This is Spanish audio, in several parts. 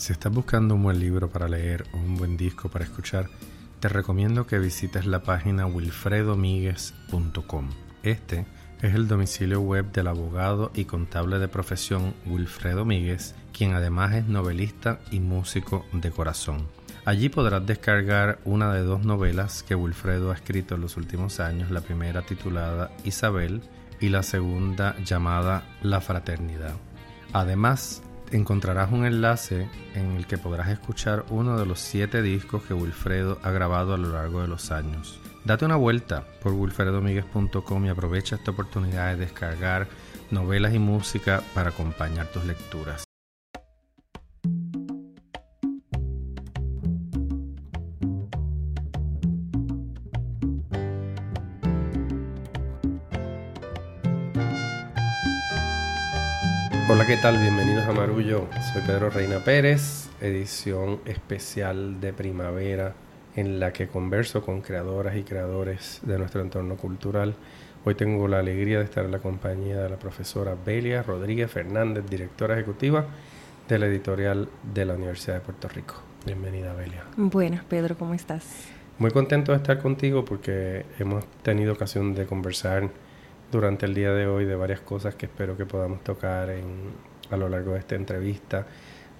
Si estás buscando un buen libro para leer o un buen disco para escuchar, te recomiendo que visites la página wilfredomiguez.com. Este es el domicilio web del abogado y contable de profesión Wilfredo Míguez, quien además es novelista y músico de corazón. Allí podrás descargar una de dos novelas que Wilfredo ha escrito en los últimos años, la primera titulada Isabel y la segunda llamada La Fraternidad. Además, encontrarás un enlace en el que podrás escuchar uno de los siete discos que Wilfredo ha grabado a lo largo de los años. Date una vuelta por wilfredomiguez.com y aprovecha esta oportunidad de descargar novelas y música para acompañar tus lecturas. ¿Qué tal? Bienvenidos a Marullo. Soy Pedro Reina Pérez, edición especial de primavera en la que converso con creadoras y creadores de nuestro entorno cultural. Hoy tengo la alegría de estar en la compañía de la profesora Belia Rodríguez Fernández, directora ejecutiva de la editorial de la Universidad de Puerto Rico. Bienvenida, Belia. Buenas, Pedro, ¿cómo estás? Muy contento de estar contigo porque hemos tenido ocasión de conversar durante el día de hoy de varias cosas que espero que podamos tocar en, a lo largo de esta entrevista.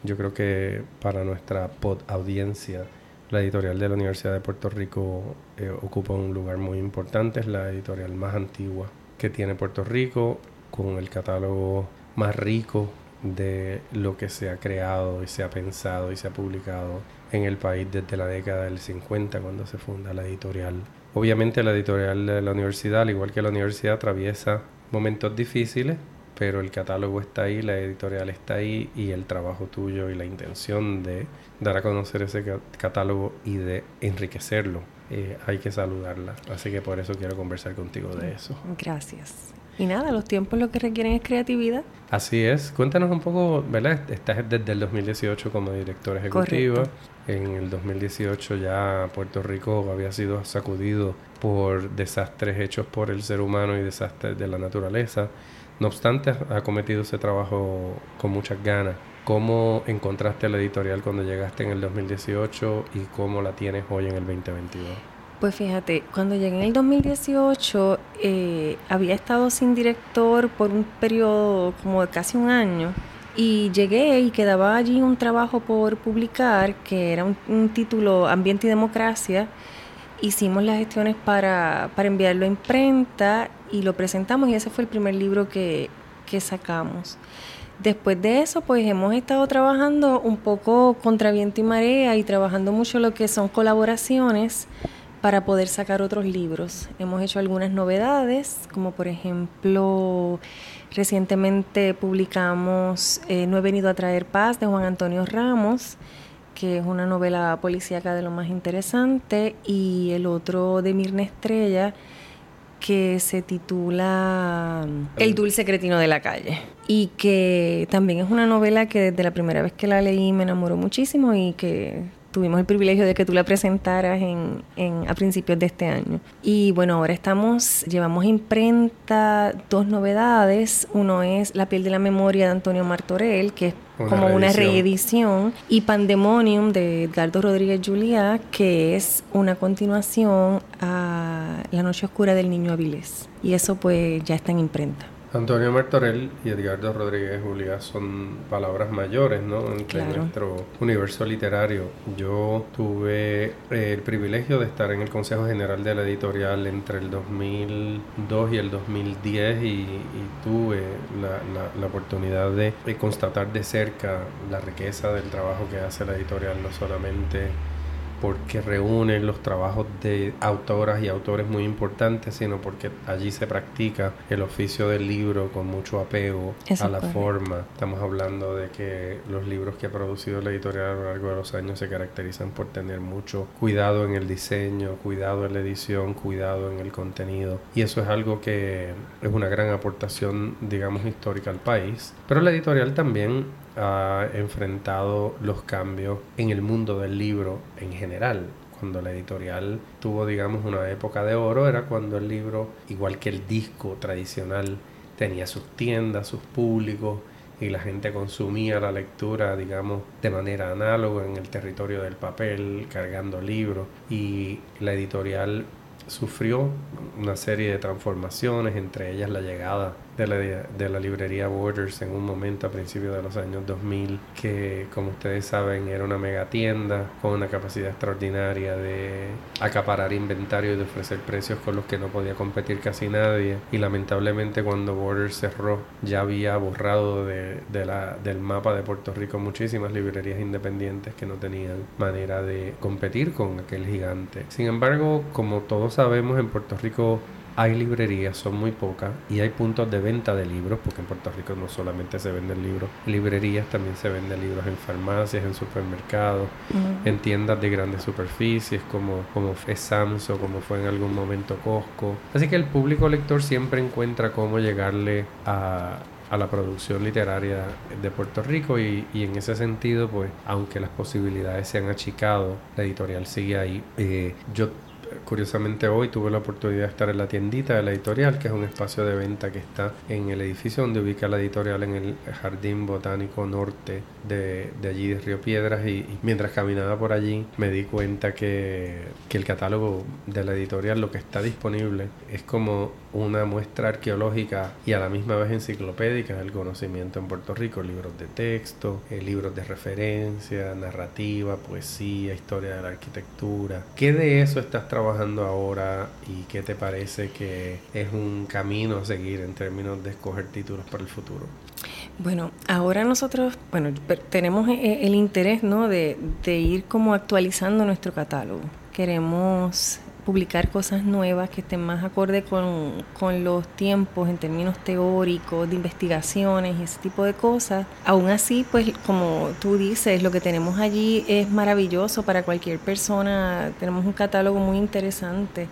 Yo creo que para nuestra pod audiencia, la editorial de la Universidad de Puerto Rico eh, ocupa un lugar muy importante, es la editorial más antigua que tiene Puerto Rico, con el catálogo más rico de lo que se ha creado y se ha pensado y se ha publicado en el país desde la década del 50 cuando se funda la editorial Obviamente la editorial de la universidad, al igual que la universidad, atraviesa momentos difíciles, pero el catálogo está ahí, la editorial está ahí y el trabajo tuyo y la intención de dar a conocer ese catálogo y de enriquecerlo, eh, hay que saludarla. Así que por eso quiero conversar contigo de eso. Gracias. Y nada, los tiempos lo que requieren es creatividad. Así es. Cuéntanos un poco, ¿verdad? Estás desde el 2018 como directora ejecutiva. En el 2018 ya Puerto Rico había sido sacudido por desastres hechos por el ser humano y desastres de la naturaleza. No obstante, ha cometido ese trabajo con muchas ganas. ¿Cómo encontraste la editorial cuando llegaste en el 2018 y cómo la tienes hoy en el 2022? Pues fíjate, cuando llegué en el 2018 eh, había estado sin director por un periodo como de casi un año y llegué y quedaba allí un trabajo por publicar que era un, título Ambiente y Democracia. Hicimos las gestiones para, para, enviarlo a imprenta y lo presentamos y ese fue el primer libro que, que sacamos. Después de eso, pues hemos estado trabajando un poco contra viento y marea y trabajando mucho lo que son colaboraciones para poder sacar otros libros. Hemos hecho algunas novedades, como por ejemplo, recientemente publicamos eh, No he venido a traer paz de Juan Antonio Ramos, que es una novela policíaca de lo más interesante, y el otro de Mirna Estrella, que se titula El dulce cretino de la calle y que también es una novela que desde la primera vez que la leí me enamoró muchísimo y que tuvimos el privilegio de que tú la presentaras en, en, a principios de este año. Y bueno, ahora estamos, llevamos imprenta dos novedades. Uno es La piel de la memoria de Antonio Martorell, que es como una reedición, y Pandemonium de Edgardo Rodríguez Juliá, que es una continuación a La noche oscura del niño Avilés. Y eso pues ya está en imprenta. Antonio Martorell y Edgardo Rodríguez Julia son palabras mayores, ¿no? En nuestro universo literario. Yo tuve eh, el privilegio de estar en el Consejo General de la Editorial entre el 2002 y el 2010 y, tuve la, oportunidad de constatar de cerca la riqueza del trabajo que hace la editorial, no solamente porque reúnen los trabajos de autoras y autores muy importantes, sino porque allí se practica el oficio del libro con mucho apego a la forma. Estamos hablando de que los libros que ha producido la editorial a lo largo de los años se caracterizan por tener mucho cuidado en el diseño, cuidado en la edición, cuidado en el contenido. Y eso es algo que es una gran aportación, digamos, histórica al país. Pero la editorial también ha enfrentado los cambios en el mundo del libro en general. Cuando la editorial tuvo, digamos, una época de oro, era cuando el libro, igual que el disco tradicional, tenía sus tiendas, sus públicos, y la gente consumía la lectura, digamos, de manera análoga en el territorio del papel, cargando libros y la editorial sufrió una serie de transformaciones, entre ellas la llegada de la, librería Borders en un momento a principios de los años 2000, que como ustedes saben era una mega tienda con una capacidad extraordinaria de acaparar inventario y de ofrecer precios con los que no podía competir casi nadie. Y lamentablemente cuando Borders cerró ya había borrado de, del mapa de Puerto Rico muchísimas librerías independientes que no tenían manera de competir con aquel gigante. Sin embargo, como todos sabemos, en Puerto Rico hay librerías, son muy pocas, y hay puntos de venta de libros, porque en Puerto Rico no solamente se venden libros librerías, también se venden libros en farmacias, en supermercados, en tiendas de grandes superficies, como, como fue Samso, como fue en algún momento Costco. Así que el público lector siempre encuentra cómo llegarle a, a la producción literaria de Puerto Rico y, y, en ese sentido, pues, aunque las posibilidades se han achicado, la editorial sigue ahí. Eh, yo curiosamente hoy tuve la oportunidad de estar en la tiendita de la editorial, que es un espacio de venta que está en el edificio donde ubica la editorial en el Jardín Botánico Norte de, allí de Río Piedras y, mientras caminaba por allí me di cuenta que, que el catálogo de la editorial lo que está disponible es como una muestra arqueológica y a la misma vez enciclopédica del conocimiento en Puerto Rico, libros de texto, eh, libros de referencia, narrativa, poesía, historia de la arquitectura. ¿Qué de eso estás trabajando ahora y qué te parece que es un camino a seguir en términos de escoger títulos para el futuro? Bueno, ahora nosotros, bueno, tenemos eh, el interés, ¿no? De ir como actualizando nuestro catálogo. Queremos publicar cosas nuevas que estén más acorde con, con, los tiempos en términos teóricos, de investigaciones y ese tipo de cosas. Aún así, pues como tú dices, lo que tenemos allí es maravilloso para cualquier persona. Tenemos un catálogo muy interesante,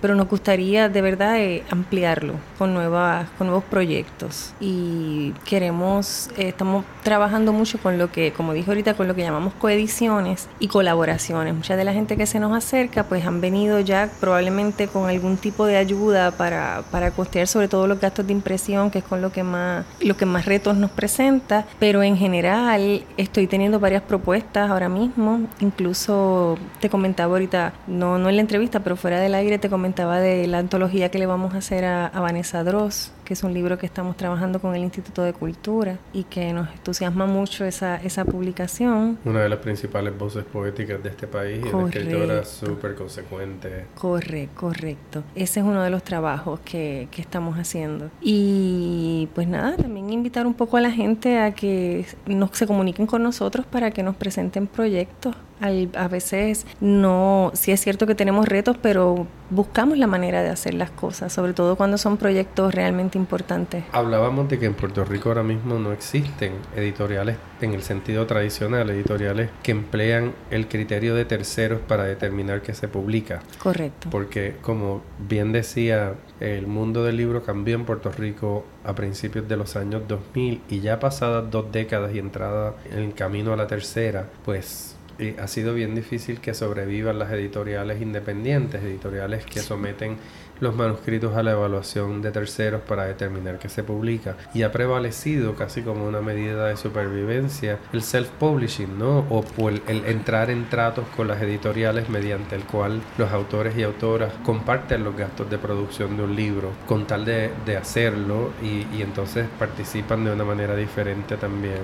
pero nos gustaría de verdad eh, ampliarlo con, nuevas, con nuevos proyectos. Y queremos, eh, estamos trabajando mucho con lo que, como dijo ahorita, con lo que llamamos coediciones y colaboraciones. Mucha de la gente que se nos acerca, pues han venido ya probablemente con algún tipo de ayuda para, para costear sobre todo los gastos de impresión, que es con lo que más, lo que más retos nos presenta, pero en general estoy teniendo varias propuestas ahora mismo, incluso te comentaba ahorita, no, no en la entrevista, pero fuera del aire te comentaba de la antología que le vamos a hacer a, a Vanessa Dross, que es un libro que estamos trabajando con el Instituto de Cultura y que nos entusiasma mucho esa, esa publicación. Una de las principales voces poéticas de este país y una escritora súper consecuente Correcto, correcto. Ese es uno de los trabajos que, que, estamos haciendo. Y pues nada, también invitar un poco a la gente a que nos, se comuniquen con nosotros para que nos presenten proyectos a veces no, sí es cierto que tenemos retos, pero buscamos la manera de hacer las cosas, sobre todo cuando son proyectos realmente importantes. Hablábamos de que en Puerto Rico ahora mismo no existen editoriales en el sentido tradicional, editoriales que emplean el criterio de terceros para determinar qué se publica. Correcto. Porque como bien decía, el mundo del libro cambió en Puerto Rico a principios de los años 2000 y ya pasadas dos décadas y entrada en el camino a la tercera, pues y ha sido bien difícil que sobrevivan las editoriales independientes, editoriales que someten los manuscritos a la evaluación de terceros para determinar qué se publica y ha prevalecido casi como una medida de supervivencia el self-publishing, ¿no? O, el, entrar en tratos con las editoriales mediante el cual los autores y autoras comparten los gastos de producción de un libro con tal de, de hacerlo y, y, entonces participan de una manera diferente también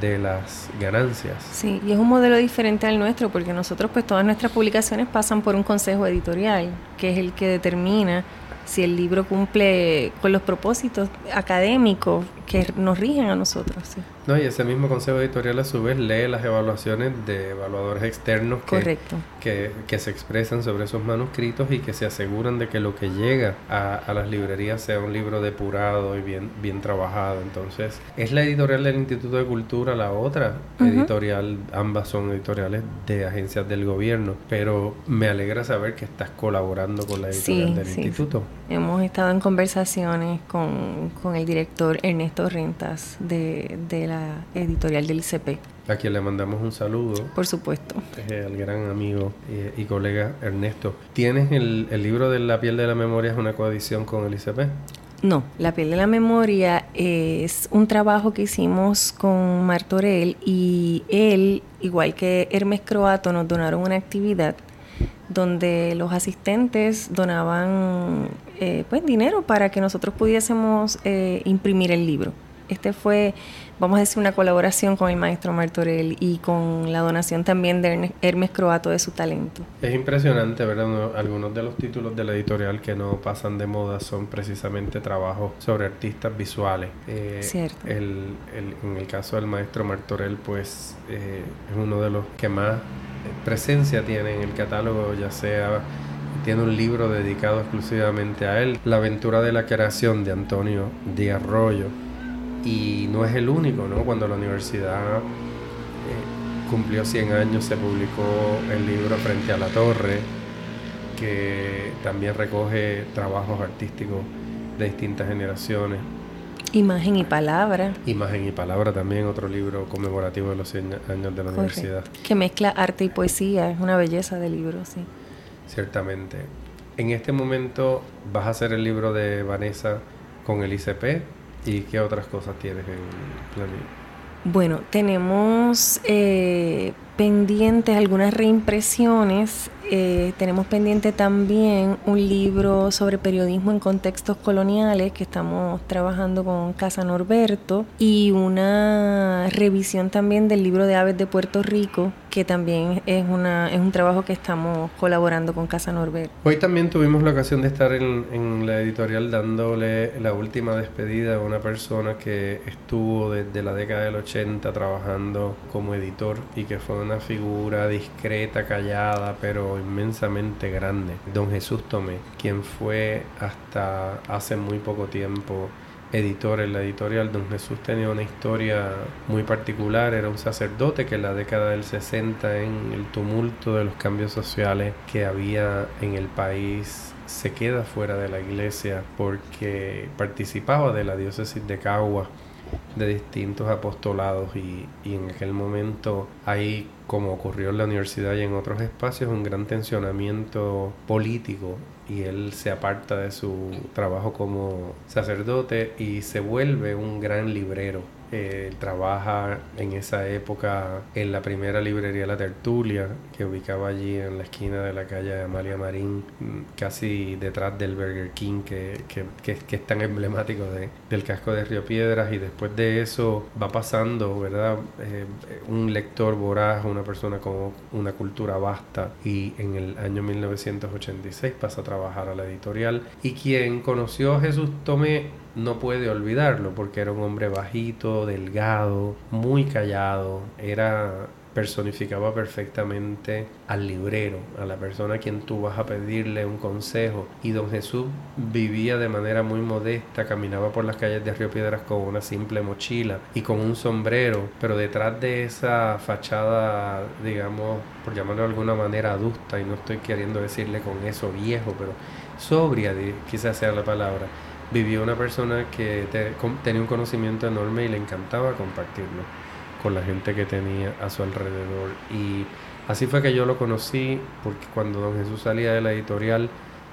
de las ganancias. Sí, y es un modelo diferente al nuestro porque nosotros pues todas nuestras publicaciones pasan por un consejo editorial que es el que determina si el libro cumple con los propósitos académicos que nos rigen a nosotros. ¿sí? No, y ese mismo consejo editorial a su vez lee las evaluaciones de evaluadores externos que, que, que, se expresan sobre esos manuscritos y que se aseguran de que lo que llega a, a, las librerías sea un libro depurado y bien, bien trabajado. Entonces, es la editorial del Instituto de Cultura la otra editorial, ambas son editoriales de agencias del gobierno, pero me alegra saber que estás colaborando con la editorial del instituto. Hemos estado en conversaciones con, con el director Ernesto Rentas de, de la editorial del ICP. A quien le mandamos un saludo. Por supuesto. al gran amigo y, colega Ernesto. ¿Tienes el, el, libro de La piel de la memoria? ¿Es una coedición con el ICP? No, La piel de la memoria es un trabajo que hicimos con Martorell y él, igual que Hermes Croato, nos donaron una actividad donde los asistentes donaban eh, pues dinero para que nosotros pudiésemos eh, imprimir el libro. Este fue, vamos a decir, una colaboración con el maestro Martorell y con la donación también de Hermes Croato de su talento. Es impresionante, ¿verdad? Algunos de los títulos de la editorial que no pasan de moda son precisamente trabajos sobre artistas visuales. Eh, Cierto. El, en el caso del maestro Martorell, pues es uno de los que más presencia tiene en el catálogo, ya sea tiene un libro dedicado exclusivamente a él, La aventura de la creación de Antonio de Arroyo. Y no es el único, ¿no? Cuando la universidad eh, cumplió 100 años se publicó el libro Frente a la Torre, que también recoge trabajos artísticos de distintas generaciones. Imagen y palabra. Imagen y palabra también, otro libro conmemorativo de los 100 años de la universidad. Que mezcla arte y poesía, es una belleza de libro, sí. Ciertamente. En este momento vas a hacer el libro de Vanessa con el ICP y qué otras cosas tienes en plan. Bueno, tenemos eh, pendientes algunas reimpresiones eh, tenemos pendiente también un libro sobre periodismo en contextos coloniales que estamos trabajando con Casa Norberto y una revisión también del libro de aves de Puerto Rico que también es, una, es un trabajo que estamos colaborando con Casa Norberto. Hoy también tuvimos la ocasión de estar en, en la editorial dándole la última despedida a una persona que estuvo desde la década del 80 trabajando como editor y que fue una figura discreta, callada, pero inmensamente grande, don Jesús Tomé, quien fue hasta hace muy poco tiempo editor en la editorial. Don Jesús tenía una historia muy particular, era un sacerdote que en la década del 60, en el tumulto de los cambios sociales que había en el país, se queda fuera de la iglesia porque participaba de la diócesis de Cagua de distintos apostolados y, y, en aquel momento hay, como ocurrió en la universidad y en otros espacios, un gran tensionamiento político y él se aparta de su trabajo como sacerdote y se vuelve un gran librero eh, trabaja en esa época en la primera librería La Tertulia, que ubicaba allí en la esquina de la calle Amalia Marín, casi detrás del Burger King, que, que, que, es tan emblemático de, del casco de Río Piedras. Y después de eso va pasando, ¿verdad? Eh, un lector voraz, una persona con una cultura vasta, y en el año 1986 pasa a trabajar a la editorial. Y quien conoció a Jesús Tomé no puede olvidarlo porque era un hombre bajito, delgado, muy callado, era personificaba perfectamente al librero, a la persona a quien tú vas a pedirle un consejo. Y don Jesús vivía de manera muy modesta, caminaba por las calles de Río Piedras con una simple mochila y con un sombrero, pero detrás de esa fachada, digamos, por llamarlo de alguna manera adusta, y no estoy queriendo decirle con eso viejo, pero sobria, quizás sea la palabra vivió una persona que tenía un conocimiento enorme y le encantaba compartirlo con la gente que tenía a su alrededor. Y así fue que yo lo conocí, porque cuando don Jesús salía de la editorial,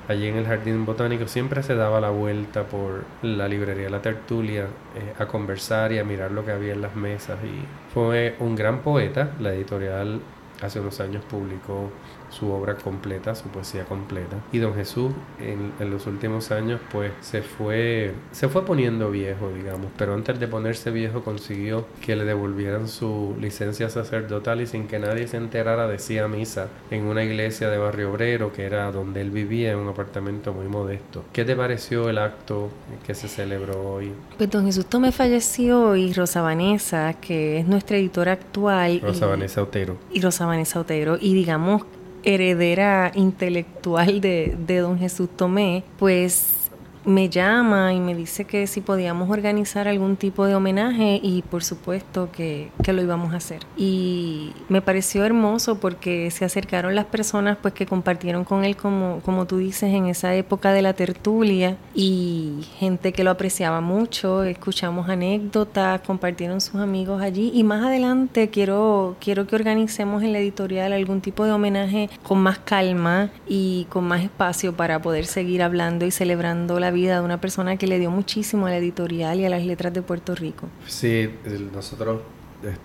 allí en el Jardín Botánico, siempre se daba la vuelta por la librería La Tertulia eh, a conversar y a mirar lo que había en las mesas. Y fue un gran poeta, la editorial hace unos años publicó su obra completa, su poesía completa. Y don Jesús en, los últimos años pues se fue, se fue poniendo viejo, digamos, pero antes de ponerse viejo consiguió que le devolvieran su licencia sacerdotal y sin que nadie se enterara decía misa en una iglesia de Barrio Obrero, que era donde él vivía, en un apartamento muy modesto. ¿Qué te pareció el acto que se celebró hoy? Pues don Jesús Tomé falleció y Rosa Vanessa, que es nuestra editora actual. Rosa Vanessa Otero. Y Rosa Vanessa Otero. Y digamos heredera intelectual de, de don Jesús Tomé, pues me llama y me dice que si podíamos organizar algún tipo de homenaje y por supuesto que, lo íbamos a hacer. Y me pareció hermoso porque se acercaron las personas pues que compartieron con él como, como tú dices en esa época de la tertulia y gente que lo apreciaba mucho, escuchamos anécdotas, compartieron sus amigos allí y más adelante quiero, quiero que organicemos en la editorial algún tipo de homenaje con más calma y con más espacio para poder seguir hablando y celebrando la vida de una persona que le dio muchísimo a la editorial y a las letras de Puerto Rico. Sí, nosotros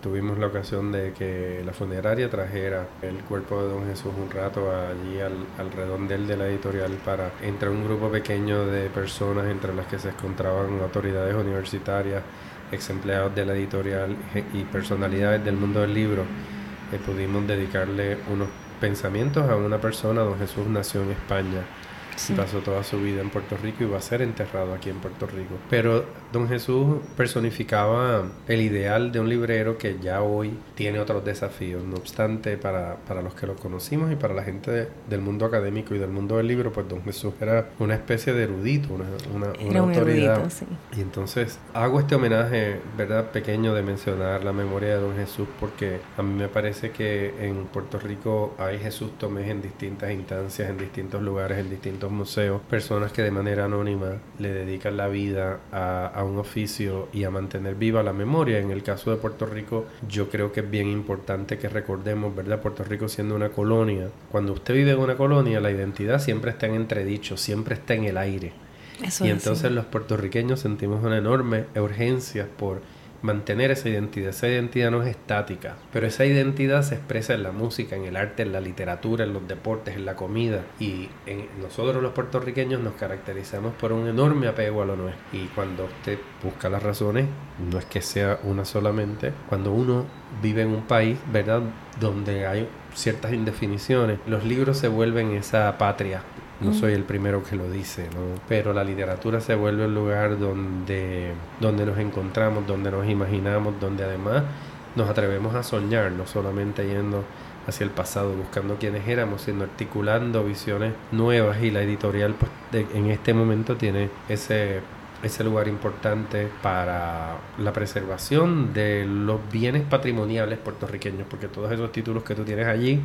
tuvimos la ocasión de que la funeraria trajera el cuerpo de don Jesús un rato allí al, al redondel de la editorial para entre un grupo pequeño de personas entre las que se encontraban autoridades universitarias, ex empleados de la editorial y personalidades del mundo del libro, eh, pudimos dedicarle unos pensamientos a una persona, don Jesús nació en España Pasó toda su vida en Puerto Rico y va a ser enterrado aquí en Puerto Rico. Pero don Jesús personificaba el ideal de un librero que ya hoy tiene otros desafíos. No obstante, para, para los que lo conocimos y para la gente del mundo académico y del mundo del libro, pues don Jesús era una especie de erudito, una, una, autoridad. Y entonces hago este homenaje, ¿verdad? Pequeño de mencionar la memoria de don Jesús porque a mí me parece que en Puerto Rico hay Jesús Tomés en distintas instancias, en distintos lugares, en distintos museos, personas que de manera anónima le dedican la vida a, un oficio y a mantener viva la memoria. En el caso de Puerto Rico, yo creo que es bien importante que recordemos, ¿verdad? Puerto Rico siendo una colonia. Cuando usted vive en una colonia, la identidad siempre está en entredicho, siempre está en el aire. y entonces los puertorriqueños sentimos una enorme urgencia por mantener esa identidad. Esa identidad no es estática, pero esa identidad se expresa en la música, en el arte, en la literatura, en los deportes, en la comida. Y nosotros los puertorriqueños nos caracterizamos por un enorme apego a lo nuestro. Y cuando usted busca las razones, no es que sea una solamente, cuando uno vive en un país, ¿verdad?, donde hay ciertas indefiniciones, los libros se vuelven esa patria no soy el primero que lo dice, ¿no? pero la literatura se vuelve un lugar donde, donde nos encontramos, donde nos imaginamos, donde además nos atrevemos a soñar, no solamente yendo hacia el pasado, buscando quiénes éramos, sino articulando visiones nuevas y la editorial pues, en este momento tiene ese ese lugar importante para la preservación de los bienes patrimoniales puertorriqueños, porque todos esos títulos que tú tienes allí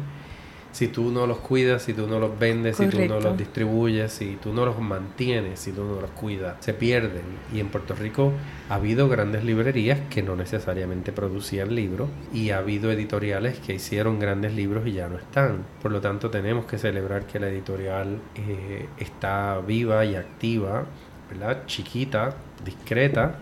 si tú no los cuidas, si tú no los vendes, si tú no los distribuyes, si tú no los mantienes, si tú no los cuidas, se pierden. Y en Puerto Rico ha habido grandes librerías que no necesariamente producían libros y ha habido editoriales que hicieron grandes libros y ya no están. Por lo tanto, tenemos que celebrar que la editorial eh, está viva y activa, ¿verdad? Chiquita, discreta,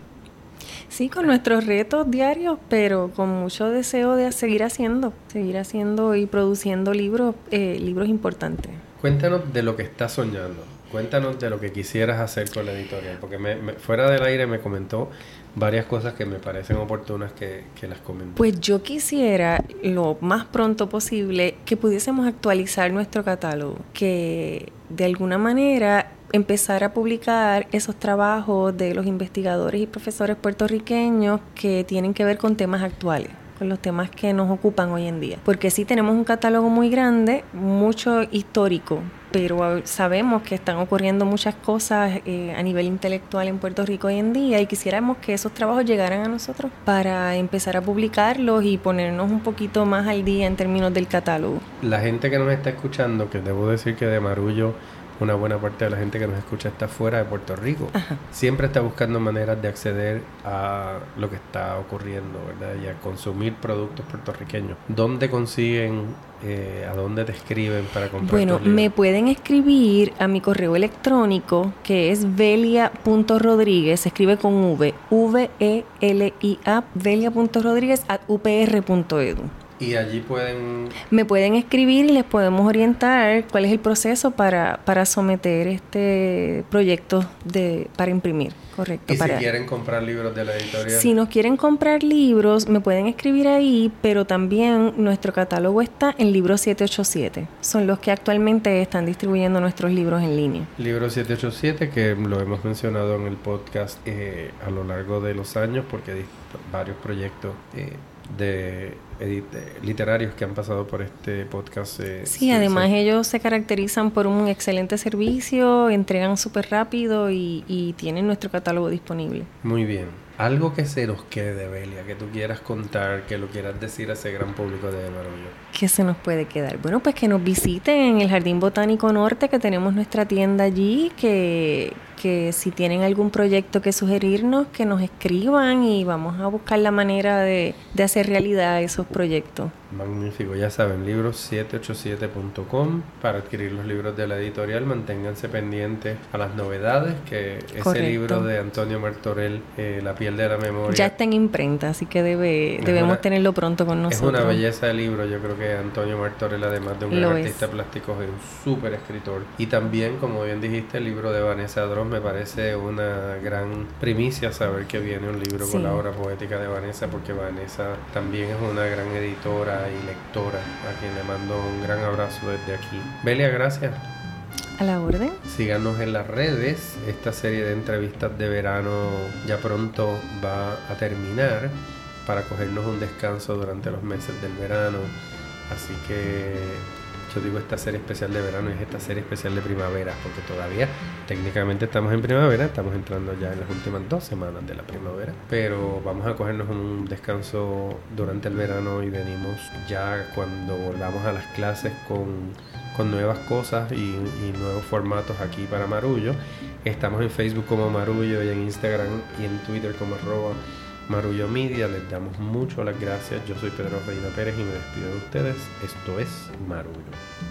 Sí, con nuestros retos diarios, pero con mucho deseo de seguir haciendo, seguir haciendo y produciendo libros, eh, libros importantes. Cuéntanos de lo que estás soñando. Cuéntanos de lo que quisieras hacer con la editorial, porque me, fuera del aire me comentó varias cosas que me parecen oportunas que, que las comentó. Pues yo quisiera lo más pronto posible que pudiésemos actualizar nuestro catálogo, que de alguna manera empezar a publicar esos trabajos de los investigadores y profesores puertorriqueños que tienen que ver con temas actuales con los temas que nos ocupan hoy en día. Porque sí tenemos un catálogo muy grande, mucho histórico, pero sabemos que están ocurriendo muchas cosas eh, a nivel intelectual en Puerto Rico hoy en día y quisiéramos que esos trabajos llegaran a nosotros para empezar a publicarlos y ponernos un poquito más al día en términos del catálogo. La gente que nos está escuchando, que debo decir que de Marullo una buena parte de la gente que nos escucha está fuera de Puerto Rico. Siempre está buscando maneras de acceder a lo que está ocurriendo, ¿verdad? Y a consumir productos puertorriqueños. ¿Dónde consiguen, eh, a dónde te escriben para comprar? Bueno, me pueden escribir a mi correo electrónico que es velia.rodríguez, se escribe con V, V-E-L-I-A, velia.rodríguez at upr.edu. Y allí pueden... Me pueden escribir y les podemos orientar cuál es el proceso para, para someter este proyecto de, para imprimir, correcto. Y si quieren comprar libros de la editorial. Si nos quieren comprar libros, me pueden escribir ahí, pero también nuestro catálogo está en Libro 787. Son los que actualmente están distribuyendo nuestros libros en línea. Libro 787, que lo hemos mencionado en el podcast eh, a lo largo de los años, porque hay varios proyectos eh, de literarios que han pasado por este podcast. Eh, sí, además ellos se caracterizan por un excelente servicio, entregan súper rápido y, y, tienen nuestro catálogo disponible. Muy bien. Algo que se nos quede, Belia, que tú quieras contar, que lo quieras decir a ese gran público de Marullo. ¿Qué se nos puede quedar? Bueno, pues que nos visiten en el Jardín Botánico Norte, que tenemos nuestra tienda allí, que, que si tienen algún proyecto que sugerirnos, que nos escriban y vamos a buscar la manera de, de hacer realidad esos proyectos. Magnífico, ya saben, libros787.com para adquirir los libros de la editorial. Manténganse pendientes a las novedades, que ese libro de Antonio Martorell, eh, La piel de la memoria. Ya está en imprenta, así que debe, debemos tenerlo pronto con nosotros. Es una belleza de libro, yo creo que Antonio Martorell, además de un gran artista plástico, es un súper escritor. Y también, como bien dijiste, el libro de Vanessa Dross me parece una gran primicia saber que viene un libro con la obra poética de Vanessa, porque Vanessa también es una gran editora y lectora, a quien le mando un gran abrazo desde aquí. Belia, gracias. A la orden. Síganos en las redes. Esta serie de entrevistas de verano ya pronto va a terminar para cogernos un descanso durante los meses del verano. Así que yo digo esta serie especial de verano es esta serie especial de primavera, porque todavía técnicamente estamos en primavera, estamos entrando ya en las últimas dos semanas de la primavera, pero vamos a cogernos un descanso durante el verano y venimos ya cuando volvamos a las clases con, nuevas cosas y, y nuevos formatos aquí para Marullo. Estamos en Facebook como Marullo y en Instagram y en Twitter como arroba Marullo Media. Les damos mucho las gracias. Yo soy Pedro Reina Pérez y me despido de ustedes. Esto es Marullo.